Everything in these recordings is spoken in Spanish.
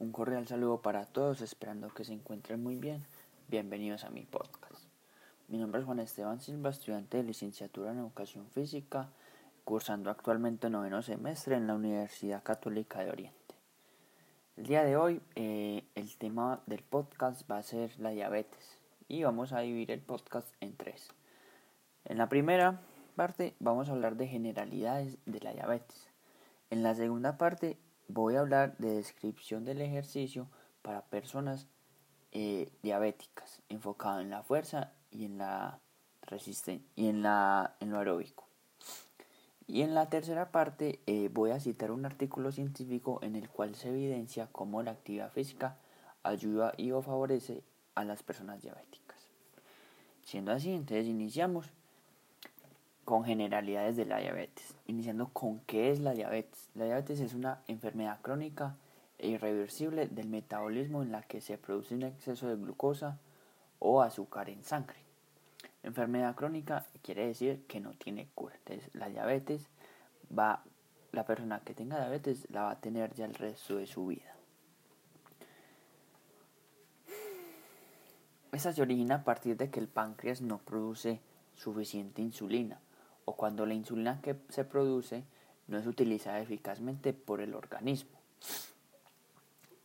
Un cordial saludo para todos, esperando que se encuentren muy bien. Bienvenidos a mi podcast. Mi nombre es Juan Esteban Silva, estudiante de licenciatura en Educación Física, cursando actualmente noveno semestre en la Universidad Católica de Oriente. El día de hoy eh, el tema del podcast va a ser la diabetes y vamos a dividir el podcast en tres. En la primera parte vamos a hablar de generalidades de la diabetes. En la segunda parte voy a hablar de descripción del ejercicio para personas eh, diabéticas, enfocado en la fuerza y en la resistencia y en la en lo aeróbico. Y en la tercera parte eh, voy a citar un artículo científico en el cual se evidencia cómo la actividad física ayuda y o favorece a las personas diabéticas. Siendo así, entonces iniciamos con generalidades de la diabetes, iniciando con qué es la diabetes. La diabetes es una enfermedad crónica e irreversible del metabolismo en la que se produce un exceso de glucosa o azúcar en sangre. Enfermedad crónica quiere decir que no tiene cura. Entonces, la diabetes va, la persona que tenga diabetes la va a tener ya el resto de su vida. Esta se origina a partir de que el páncreas no produce suficiente insulina o cuando la insulina que se produce no es utilizada eficazmente por el organismo.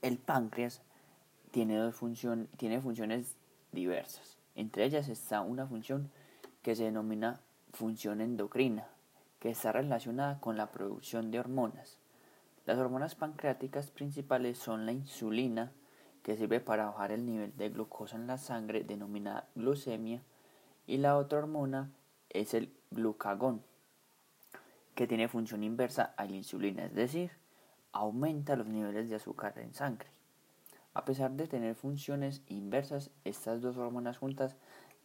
El páncreas tiene, dos tiene funciones diversas. Entre ellas está una función que se denomina función endocrina, que está relacionada con la producción de hormonas. Las hormonas pancreáticas principales son la insulina, que sirve para bajar el nivel de glucosa en la sangre, denominada glucemia, y la otra hormona es el glucagón, que tiene función inversa a la insulina, es decir, aumenta los niveles de azúcar en sangre. A pesar de tener funciones inversas, estas dos hormonas juntas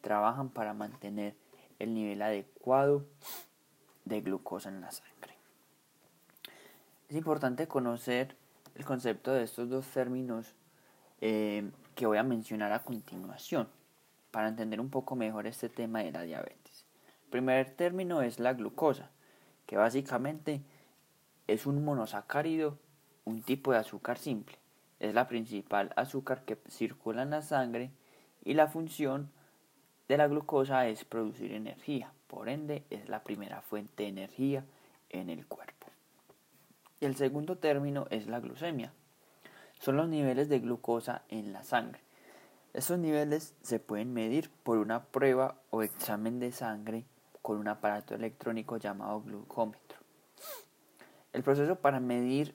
trabajan para mantener el nivel adecuado de glucosa en la sangre. Es importante conocer el concepto de estos dos términos eh, que voy a mencionar a continuación para entender un poco mejor este tema de la diabetes. Primer término es la glucosa, que básicamente es un monosacárido, un tipo de azúcar simple. Es la principal azúcar que circula en la sangre y la función de la glucosa es producir energía. Por ende, es la primera fuente de energía en el cuerpo. El segundo término es la glucemia. Son los niveles de glucosa en la sangre. Estos niveles se pueden medir por una prueba o examen de sangre con un aparato electrónico llamado glucómetro. El proceso para medir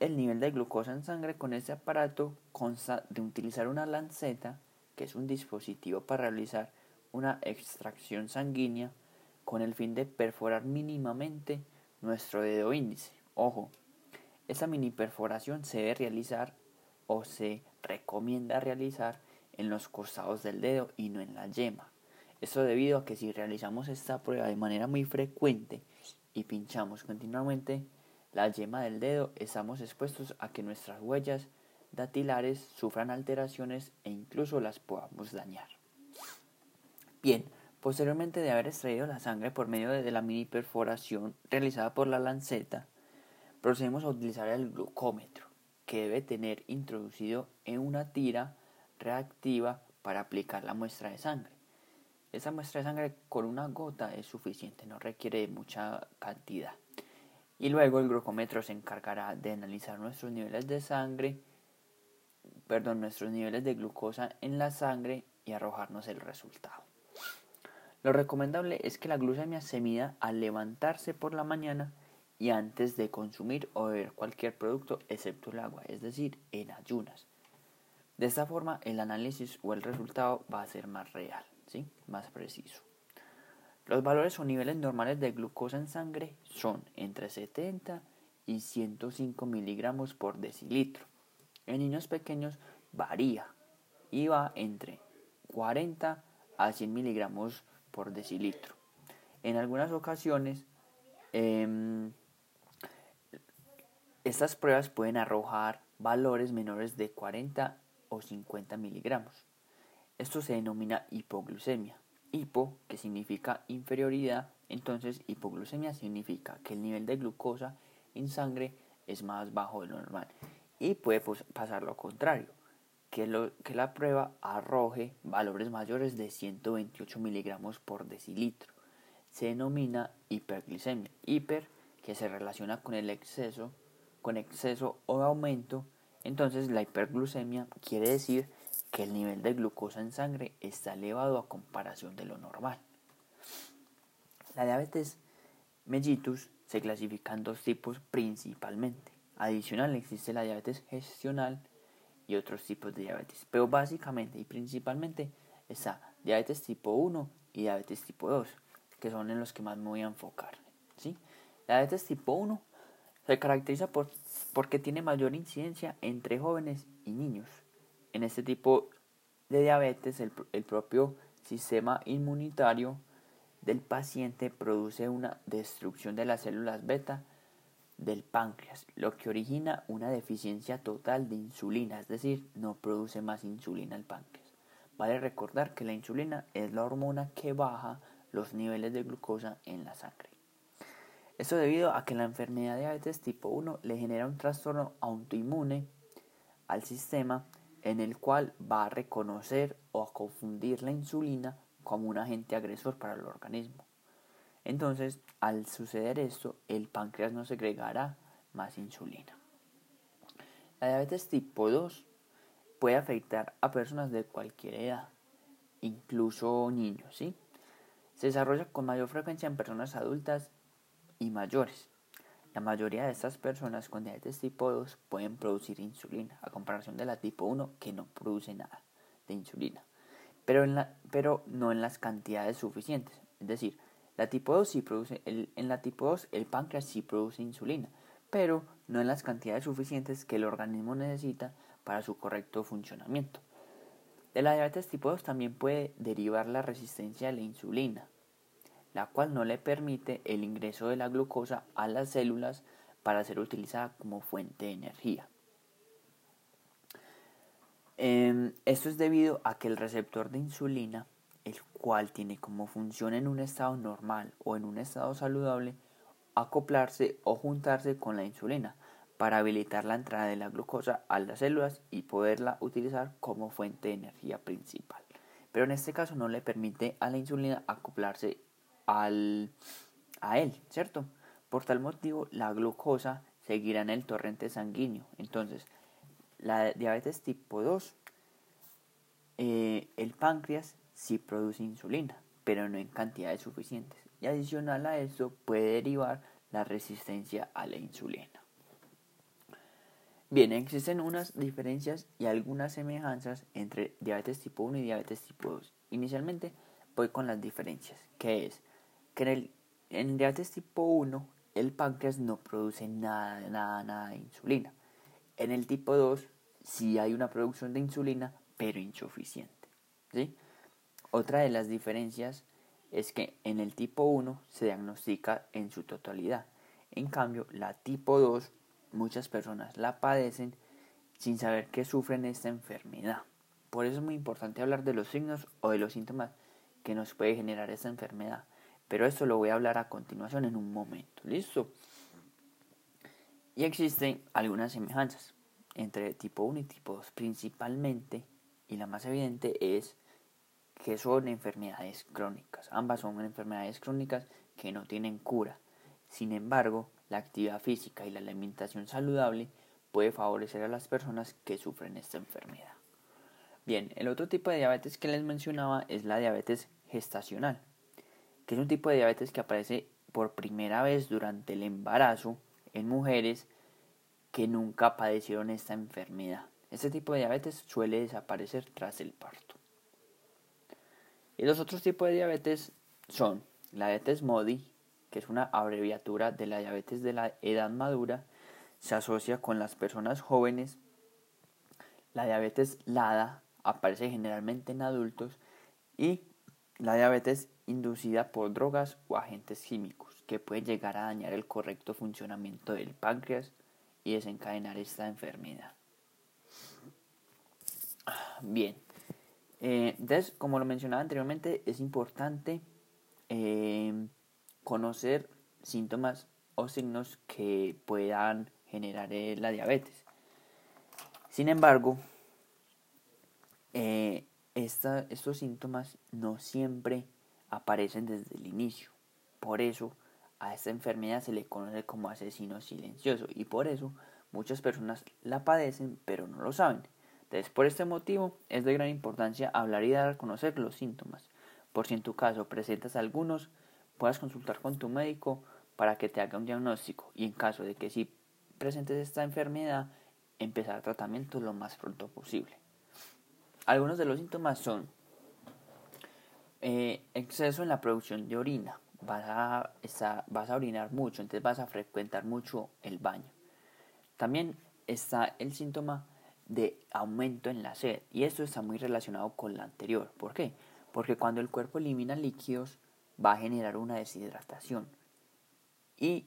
el nivel de glucosa en sangre con este aparato consta de utilizar una lanceta, que es un dispositivo para realizar una extracción sanguínea con el fin de perforar mínimamente nuestro dedo índice. Ojo, esta mini perforación se debe realizar o se recomienda realizar en los costados del dedo y no en la yema. Esto debido a que si realizamos esta prueba de manera muy frecuente y pinchamos continuamente la yema del dedo, estamos expuestos a que nuestras huellas datilares sufran alteraciones e incluso las podamos dañar. Bien, posteriormente de haber extraído la sangre por medio de la mini perforación realizada por la lanceta, procedemos a utilizar el glucómetro, que debe tener introducido en una tira reactiva para aplicar la muestra de sangre. Esa muestra de sangre con una gota es suficiente, no requiere mucha cantidad. Y luego el glucómetro se encargará de analizar nuestros niveles de sangre, perdón, nuestros niveles de glucosa en la sangre y arrojarnos el resultado. Lo recomendable es que la glucemia se mida al levantarse por la mañana y antes de consumir o beber cualquier producto excepto el agua, es decir, en ayunas. De esta forma el análisis o el resultado va a ser más real más preciso. Los valores o niveles normales de glucosa en sangre son entre 70 y 105 miligramos por decilitro. En niños pequeños varía y va entre 40 a 100 miligramos por decilitro. En algunas ocasiones, em, estas pruebas pueden arrojar valores menores de 40 o 50 miligramos. Esto se denomina hipoglucemia. Hipo, que significa inferioridad, entonces hipoglucemia significa que el nivel de glucosa en sangre es más bajo de lo normal. y puede pues, pasar lo contrario, que, lo, que la prueba arroje valores mayores de 128 miligramos por decilitro. Se denomina hiperglicemia. Hiper que se relaciona con el exceso, con exceso o aumento. Entonces la hiperglucemia quiere decir que el nivel de glucosa en sangre está elevado a comparación de lo normal. La diabetes mellitus se clasifica en dos tipos principalmente. Adicional existe la diabetes gestional y otros tipos de diabetes. Pero básicamente y principalmente está diabetes tipo 1 y diabetes tipo 2, que son en los que más me voy a enfocar. ¿sí? La diabetes tipo 1 se caracteriza por, porque tiene mayor incidencia entre jóvenes y niños. En este tipo de diabetes el, el propio sistema inmunitario del paciente produce una destrucción de las células beta del páncreas, lo que origina una deficiencia total de insulina, es decir, no produce más insulina el páncreas. Vale recordar que la insulina es la hormona que baja los niveles de glucosa en la sangre. Esto debido a que la enfermedad de diabetes tipo 1 le genera un trastorno autoinmune al sistema en el cual va a reconocer o a confundir la insulina como un agente agresor para el organismo. Entonces, al suceder esto, el páncreas no segregará más insulina. La diabetes tipo 2 puede afectar a personas de cualquier edad, incluso niños, ¿sí? Se desarrolla con mayor frecuencia en personas adultas y mayores. La mayoría de estas personas con diabetes tipo 2 pueden producir insulina, a comparación de la tipo 1 que no produce nada de insulina, pero, en la, pero no en las cantidades suficientes. Es decir, la tipo 2 sí produce, en la tipo 2 el páncreas sí produce insulina, pero no en las cantidades suficientes que el organismo necesita para su correcto funcionamiento. De la diabetes tipo 2 también puede derivar la resistencia a la insulina, la cual no le permite el ingreso de la glucosa a las células para ser utilizada como fuente de energía. Em, esto es debido a que el receptor de insulina el cual tiene como función en un estado normal o en un estado saludable acoplarse o juntarse con la insulina para habilitar la entrada de la glucosa a las células y poderla utilizar como fuente de energía principal. Pero en este caso no le permite a la insulina acoplarse al, a él, ¿cierto? Por tal motivo la glucosa seguirá en el torrente sanguíneo. Entonces, la diabetes tipo 2, eh, el páncreas sí produce insulina, pero no en cantidades suficientes. Y adicional a eso puede derivar la resistencia a la insulina. Bien, existen unas diferencias y algunas semejanzas entre diabetes tipo 1 y diabetes tipo 2. Inicialmente voy con las diferencias, que es que en el en diabetes tipo 1 el páncreas no produce nada, nada, nada de insulina. En el tipo 2 sí hay una producción de insulina, pero insuficiente. ¿sí? Otra de las diferencias es que en el tipo 1 se diagnostica en su totalidad. En cambio, la tipo 2, muchas personas la padecen sin saber que sufren esta enfermedad. Por eso es muy importante hablar de los signos o de los síntomas que nos puede generar esta enfermedad. Pero esto lo voy a hablar a continuación en un momento. ¿Listo? Y existen algunas semejanzas entre tipo 1 y tipo 2. Principalmente, y la más evidente es que son enfermedades crónicas. Ambas son enfermedades crónicas que no tienen cura. Sin embargo, la actividad física y la alimentación saludable puede favorecer a las personas que sufren esta enfermedad. Bien, el otro tipo de diabetes que les mencionaba es la diabetes gestacional, que es un tipo de diabetes que aparece por primera vez durante el embarazo en mujeres que nunca padecieron esta enfermedad. Este tipo de diabetes suele desaparecer tras el parto. Y los otros tipos de diabetes son la diabetes MODI, que es una abreviatura de la diabetes de la edad madura, se asocia con las personas jóvenes. La diabetes LADA aparece generalmente en adultos y la diabetes inducida por drogas o agentes químicos que puede llegar a dañar el correcto funcionamiento del páncreas y desencadenar esta enfermedad. Bien, eh, entonces, como lo mencionaba anteriormente, es importante eh, conocer síntomas o signos que puedan generar eh, la diabetes. Sin embargo, estos síntomas no siempre aparecen desde el inicio. Por eso a esta enfermedad se le conoce como asesino silencioso y por eso muchas personas la padecen pero no lo saben. Entonces, por este motivo es de gran importancia hablar y dar a conocer los síntomas. Por si en tu caso presentas algunos, puedas consultar con tu médico para que te haga un diagnóstico y en caso de que sí presentes esta enfermedad, empezar tratamiento lo más pronto posible. Algunos de los síntomas son eh, exceso en la producción de orina. Vas a, vas a orinar mucho, entonces vas a frecuentar mucho el baño. También está el síntoma de aumento en la sed y esto está muy relacionado con la anterior. ¿Por qué? Porque cuando el cuerpo elimina líquidos va a generar una deshidratación y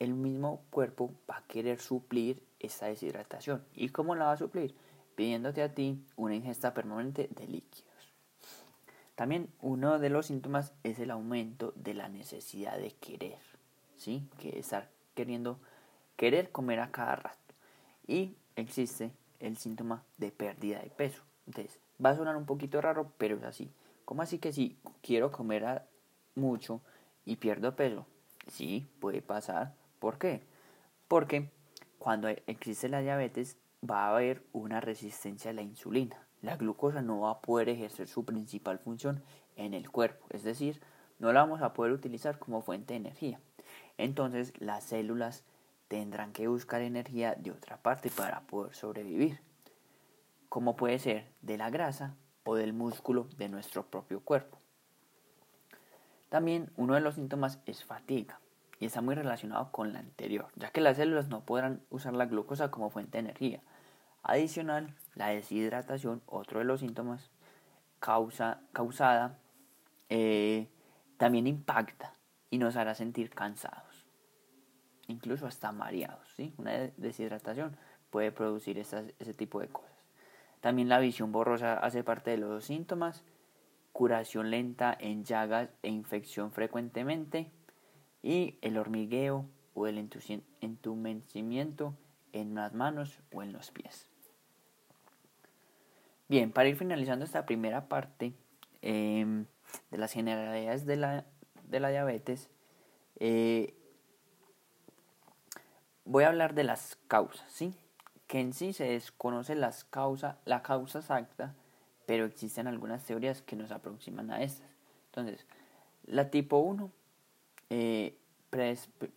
el mismo cuerpo va a querer suplir esa deshidratación. ¿Y cómo la va a suplir? Pidiéndote a ti una ingesta permanente de líquidos. También uno de los síntomas es el aumento de la necesidad de querer, ¿sí? Que estar queriendo querer comer a cada rato. Y existe el síntoma de pérdida de peso. Entonces, va a sonar un poquito raro, pero es así. ¿Cómo así que si quiero comer mucho y pierdo peso? Sí, puede pasar. ¿Por qué? Porque cuando existe la diabetes va a haber una resistencia a la insulina. La glucosa no va a poder ejercer su principal función en el cuerpo, es decir, no la vamos a poder utilizar como fuente de energía. Entonces las células tendrán que buscar energía de otra parte para poder sobrevivir, como puede ser de la grasa o del músculo de nuestro propio cuerpo. También uno de los síntomas es fatiga y está muy relacionado con la anterior, ya que las células no podrán usar la glucosa como fuente de energía. Adicional, la deshidratación, otro de los síntomas causa, causada, eh, también impacta y nos hará sentir cansados, incluso hasta mareados. ¿sí? Una deshidratación puede producir ese tipo de cosas. También la visión borrosa hace parte de los síntomas, curación lenta en llagas e infección frecuentemente, y el hormigueo o el entumecimiento en las manos o en los pies. Bien, para ir finalizando esta primera parte em, de las generalidades de la, de la diabetes, eh, voy a hablar de las causas, ¿sí? Que en sí se desconoce las causa, la causa exacta, pero existen algunas teorías que nos aproximan a estas. Entonces, la tipo 1 eh,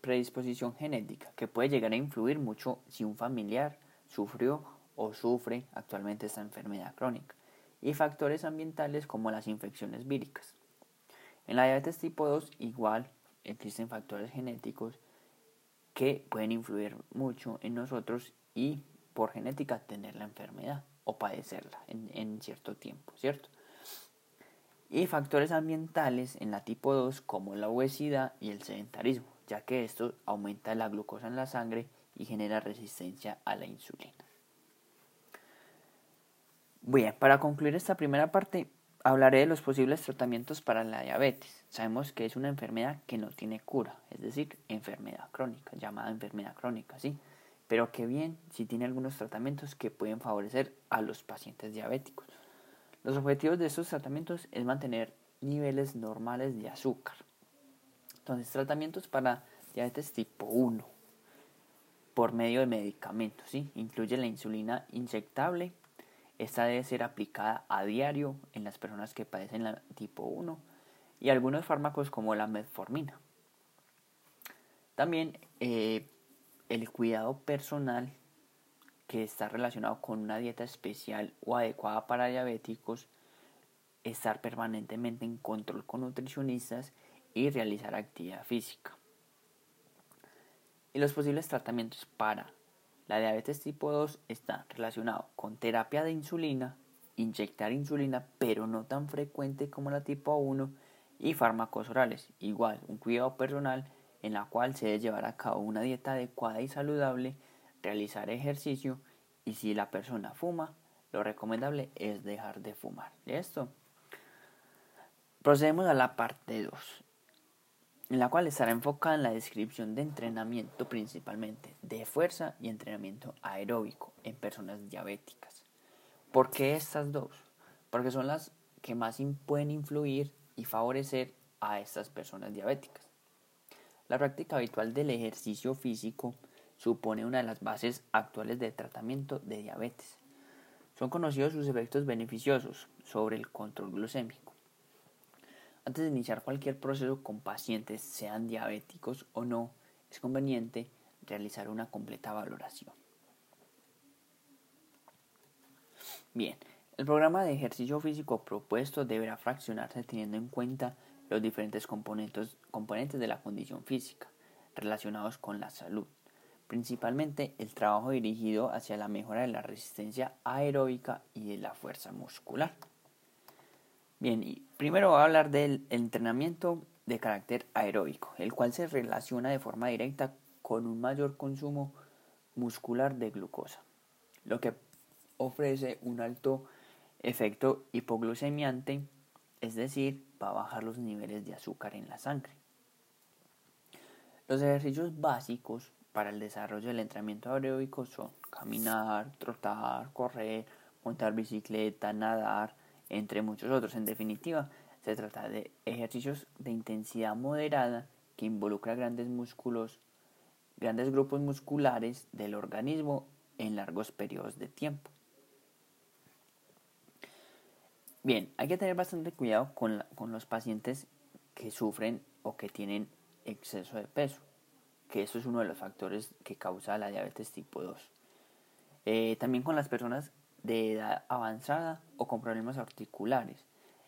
predisposición genética, que puede llegar a influir mucho si un familiar sufrió o sufre actualmente esta enfermedad crónica, y factores ambientales como las infecciones víricas. En la diabetes tipo 2 igual existen factores genéticos que pueden influir mucho en nosotros y por genética tener la enfermedad o padecerla en, en cierto tiempo, ¿cierto? y factores ambientales en la tipo 2 como la obesidad y el sedentarismo, ya que esto aumenta la glucosa en la sangre y genera resistencia a la insulina. Bien, para concluir esta primera parte, hablaré de los posibles tratamientos para la diabetes. Sabemos que es una enfermedad que no tiene cura, es decir, enfermedad crónica, llamada enfermedad crónica, ¿sí? Pero que bien, si tiene algunos tratamientos que pueden favorecer a los pacientes diabéticos. Los objetivos de estos tratamientos es mantener niveles normales de azúcar. Entonces, tratamientos para diabetes tipo 1 por medio de medicamentos, ¿sí? Incluye la insulina inyectable. Esta debe ser aplicada a diario en las personas que padecen la tipo 1 y algunos fármacos como la metformina. También eh, el cuidado personal que está relacionado con una dieta especial o adecuada para diabéticos, estar permanentemente en control con nutricionistas y realizar actividad física. Y los posibles tratamientos para la diabetes tipo 2 están relacionados con terapia de insulina, inyectar insulina pero no tan frecuente como la tipo 1 y fármacos orales. Igual, un cuidado personal en la cual se debe llevar a cabo una dieta adecuada y saludable realizar ejercicio y si la persona fuma, lo recomendable es dejar de fumar. ¿Listo? Procedemos a la parte 2. En la cual estará enfocada en la descripción de entrenamiento principalmente de fuerza y entrenamiento aeróbico en personas diabéticas. ¿Por qué estas dos? Porque son las que más pueden influir y favorecer a estas personas diabéticas. La práctica habitual del ejercicio físico supone una de las bases actuales del tratamiento de diabetes. Son conocidos sus efectos beneficiosos sobre el control glucémico. Antes de iniciar cualquier proceso con pacientes, sean diabéticos o no, es conveniente realizar una completa valoración. Bien, el programa de ejercicio físico propuesto deberá fraccionarse teniendo en cuenta los diferentes componentes, componentes de la condición física relacionados con la salud, principalmente el trabajo dirigido hacia la mejora de la resistencia aeróbica y de la fuerza muscular. Bien, y primero voy a hablar del entrenamiento de carácter aeróbico, el cual se relaciona de forma directa con un mayor consumo muscular de glucosa, lo que ofrece un alto efecto hipoglucemiante, es decir, va a bajar los niveles de azúcar en la sangre. Los ejercicios básicos para el desarrollo del entrenamiento aeróbico son caminar, trotar, correr, montar bicicleta, nadar, entre muchos otros. En definitiva, se trata de ejercicios de intensidad moderada que involucra grandes músculos, grandes grupos musculares del organismo en largos periodos de tiempo. Bien, hay que tener bastante cuidado con, los pacientes que sufren o que tienen exceso de peso, que eso es uno de los factores que causa la diabetes tipo 2. Eh, también con las personas de edad avanzada o con problemas articulares.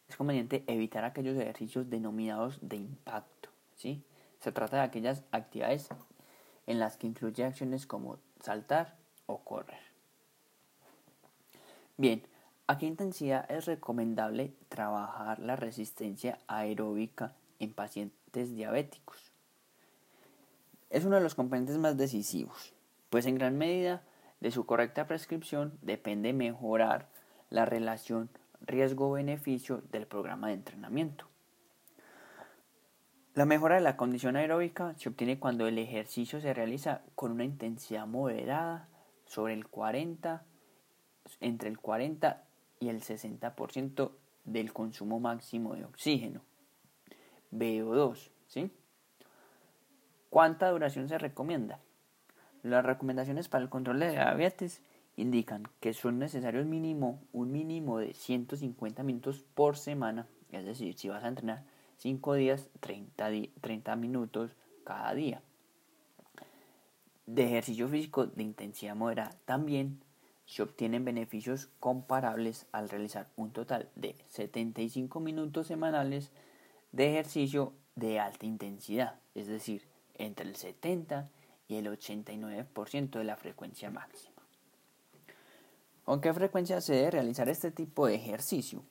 Es conveniente evitar aquellos ejercicios denominados de impacto. ¿sí? Se trata de aquellas actividades en las que incluye acciones como saltar o correr. Bien, ¿A qué intensidad es recomendable trabajar la resistencia aeróbica en pacientes diabéticos? Es uno de los componentes más decisivos, pues en gran medida de su correcta prescripción depende mejorar la relación riesgo-beneficio del programa de entrenamiento. La mejora de la condición aeróbica se obtiene cuando el ejercicio se realiza con una intensidad moderada sobre el 40 entre el 40 y el 60% del consumo máximo de oxígeno. VO2, ¿sí? ¿Cuánta duración se recomienda? Las recomendaciones para el control de diabetes indican que son necesarios mínimo un mínimo de 150 minutos por semana, es decir, si vas a entrenar 5 días, 30, 30 minutos cada día. De ejercicio físico de intensidad moderada también se obtienen beneficios comparables al realizar un total de 75 minutos semanales de ejercicio de alta intensidad, es decir, entre el 70 y el 89% de la frecuencia máxima. ¿Con qué frecuencia se debe realizar este tipo de ejercicio?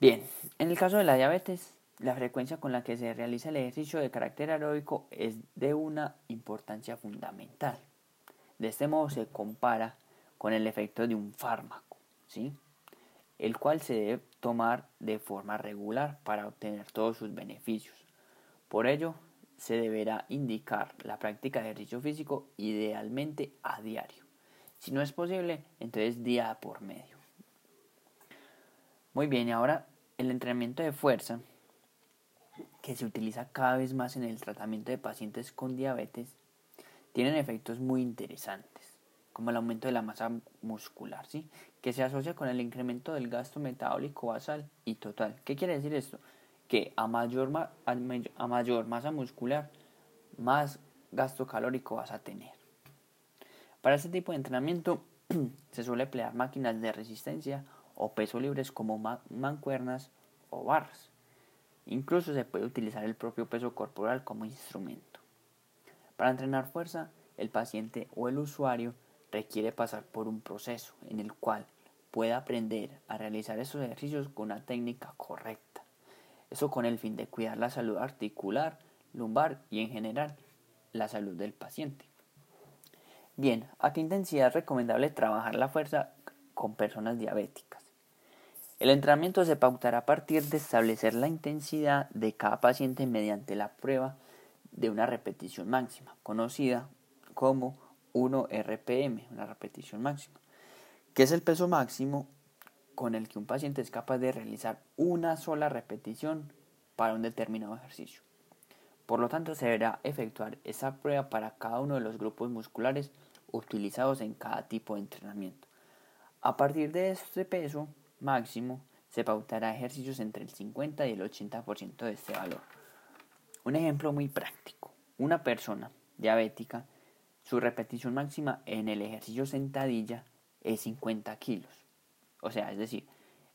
Bien, en el caso de la diabetes, la frecuencia con la que se realiza el ejercicio de carácter aeróbico es de una importancia fundamental. De este modo se compara con el efecto de un fármaco, ¿sí? el cual se debe tomar de forma regular para obtener todos sus beneficios. Por ello, se deberá indicar la práctica de ejercicio físico idealmente a diario. Si no es posible, entonces día por medio. Muy bien, y ahora el entrenamiento de fuerza, que se utiliza cada vez más en el tratamiento de pacientes con diabetes, tienen efectos muy interesantes, como el aumento de la masa muscular, ¿sí? que se asocia con el incremento del gasto metabólico basal y total. ¿Qué quiere decir esto? Que a mayor, mayor masa muscular, más gasto calórico vas a tener. Para este tipo de entrenamiento se suele emplear máquinas de resistencia o peso libres como mancuernas o barras. Incluso se puede utilizar el propio peso corporal como instrumento. Para entrenar fuerza, el paciente o el usuario requiere pasar por un proceso en el cual pueda aprender a realizar estos ejercicios con una técnica correcta. Eso con el fin de cuidar la salud articular, lumbar y en general la salud del paciente. Bien, ¿a qué intensidad es recomendable trabajar la fuerza con personas diabéticas? El entrenamiento se pautará a partir de establecer la intensidad de cada paciente mediante la prueba de una repetición máxima, conocida como 1 RPM, una repetición máxima, que es el peso máximo con el que un paciente es capaz de realizar una sola repetición para un determinado ejercicio. Por lo tanto, se deberá efectuar esa prueba para cada uno de los grupos musculares utilizados en cada tipo de entrenamiento. A partir de este peso máximo, se pautará ejercicios entre el 50 y el 80% de este valor. Un ejemplo muy práctico. Una persona diabética, su repetición máxima en el ejercicio sentadilla es 50 kilos. O sea, es decir,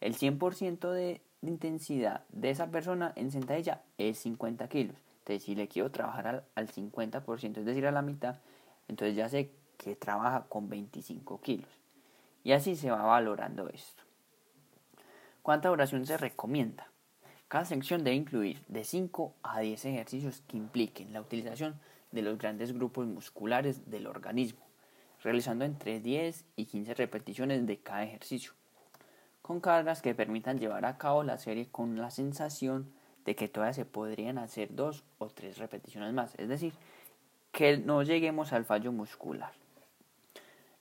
el 100% de intensidad de esa persona en sentadilla es 50 kilos. Entonces, si le quiero trabajar al, al 50%, es decir, a la mitad, entonces ya sé que trabaja con 25 kilos. Y así se va valorando esto. ¿Cuánta duración se recomienda? Cada sección debe incluir de 5 a 10 ejercicios que impliquen la utilización de los grandes grupos musculares del organismo, realizando entre 10 y 15 repeticiones de cada ejercicio con cargas que permitan llevar a cabo la serie con la sensación de que todavía se podrían hacer dos o tres repeticiones más, es decir, que no lleguemos al fallo muscular.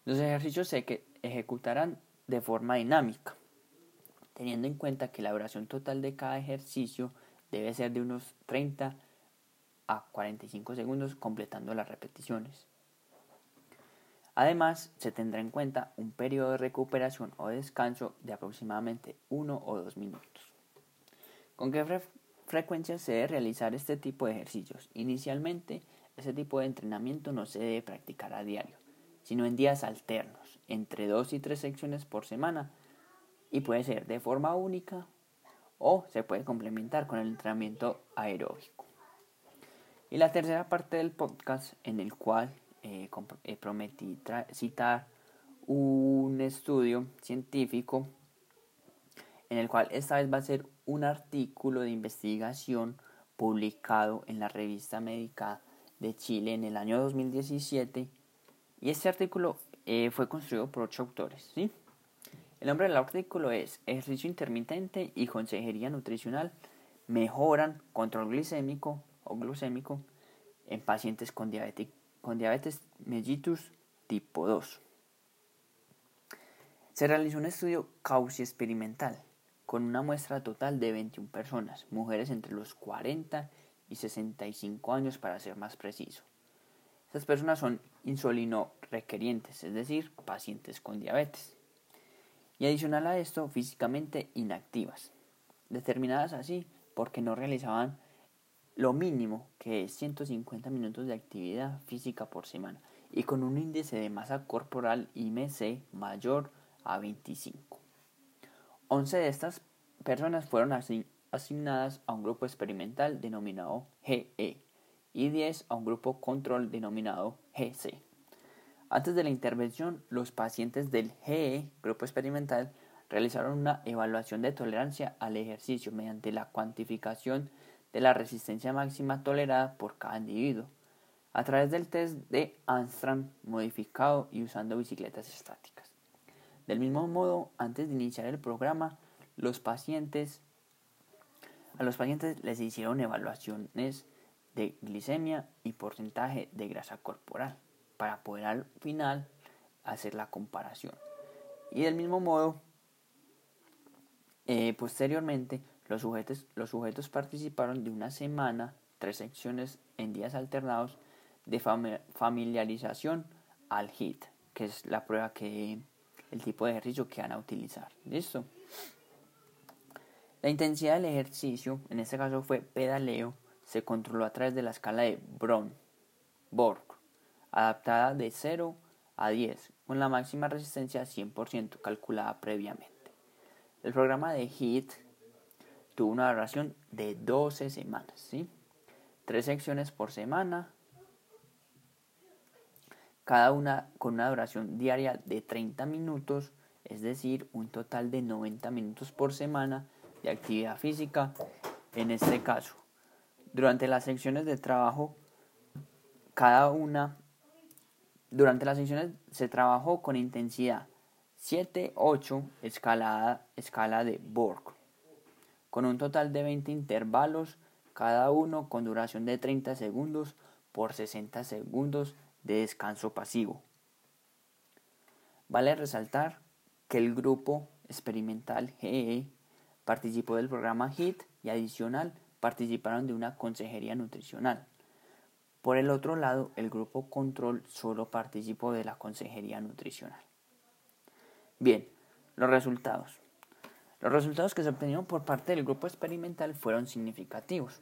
Los ejercicios se ejecutarán de forma dinámica, teniendo en cuenta que la duración total de cada ejercicio debe ser de unos 30 a 45 segundos completando las repeticiones. Además, se tendrá en cuenta un periodo de recuperación o descanso de aproximadamente 1 o 2 minutos. ¿Con qué frecuencia se debe realizar este tipo de ejercicios? Inicialmente, este tipo de entrenamiento no se debe practicar a diario, sino en días alternos, entre 2 y 3 secciones por semana, y puede ser de forma única o se puede complementar con el entrenamiento aeróbico. Y la tercera parte del podcast en el cual eh, eh, prometí citar un estudio científico en el cual esta vez va a ser un artículo de investigación publicado en la revista médica de Chile en el año 2017 y este artículo eh, fue construido por ocho autores. ¿sí? El nombre del artículo es Ejercicio intermitente y consejería nutricional mejoran control glicémico o glucémico en pacientes con diabetes con diabetes mellitus tipo 2. Se realizó un estudio causi experimental con una muestra total de 21 personas, mujeres entre los 40 y 65 años para ser más preciso. Estas personas son insulino requerientes, es decir, pacientes con diabetes. Y adicional a esto, físicamente inactivas, determinadas así porque no realizaban lo mínimo que es 150 minutos de actividad física por semana y con un índice de masa corporal IMC mayor a 25. 11 de estas personas fueron asignadas a un grupo experimental denominado GE y 10 a un grupo control denominado GC. Antes de la intervención, los pacientes del GE, grupo experimental, realizaron una evaluación de tolerancia al ejercicio mediante la cuantificación la resistencia máxima tolerada por cada individuo a través del test de Armstrong modificado y usando bicicletas estáticas. Del mismo modo, antes de iniciar el programa, los pacientes a los pacientes les hicieron evaluaciones de glicemia y porcentaje de grasa corporal para poder al final hacer la comparación. Y del mismo modo, eh, posteriormente los sujetos, los sujetos participaron de una semana, tres secciones en días alternados de familiarización al HIT, que es la prueba que el tipo de ejercicio que van a utilizar. ¿Listo? La intensidad del ejercicio, en este caso fue pedaleo, se controló a través de la escala de Brown, Borg, adaptada de 0 a 10, con la máxima resistencia 100% calculada previamente. El programa de HIT tuvo una duración de 12 semanas, ¿sí? Tres secciones por semana, cada una con una duración diaria de 30 minutos, es decir, un total de 90 minutos por semana de actividad física en este caso. Durante las secciones de trabajo, cada una, durante las secciones se trabajó con intensidad 7-8 escalada, escala de Borg, con un total de 20 intervalos, cada uno con duración de 30 segundos por 60 segundos de descanso pasivo. Vale resaltar que el grupo experimental GE participó del programa HIT y adicional participaron de una consejería nutricional. Por el otro lado, el grupo control solo participó de la consejería nutricional. Bien, los resultados. Los resultados que se obtenieron por parte del grupo experimental fueron significativos.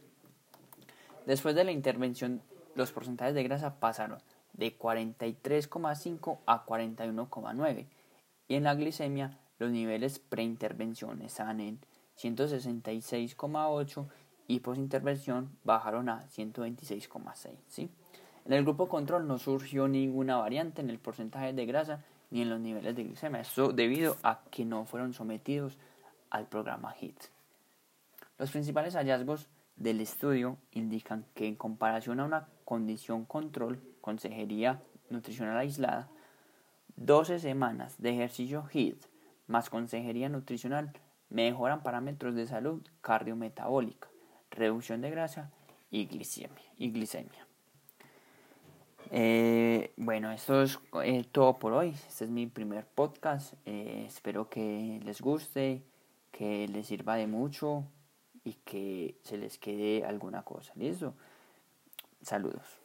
Después de la intervención, los porcentajes de grasa pasaron de 43,5 a 41,9 y en la glicemia los niveles preintervención estaban en 166,8 y posintervención bajaron a 126,6. ¿sí? En el grupo control no surgió ninguna variante en el porcentaje de grasa ni en los niveles de glicemia. Esto debido a que no fueron sometidos al programa HIT. Los principales hallazgos del estudio indican que en comparación a una condición control, consejería nutricional aislada, 12 semanas de ejercicio HIT más consejería nutricional mejoran parámetros de salud cardiometabólica, reducción de grasa y glicemia. Y. Eh, bueno, esto es eh, todo por hoy. Este es mi primer podcast. Eh, espero que les guste, que les sirva de mucho y que se les quede alguna cosa. ¿Listo? Saludos.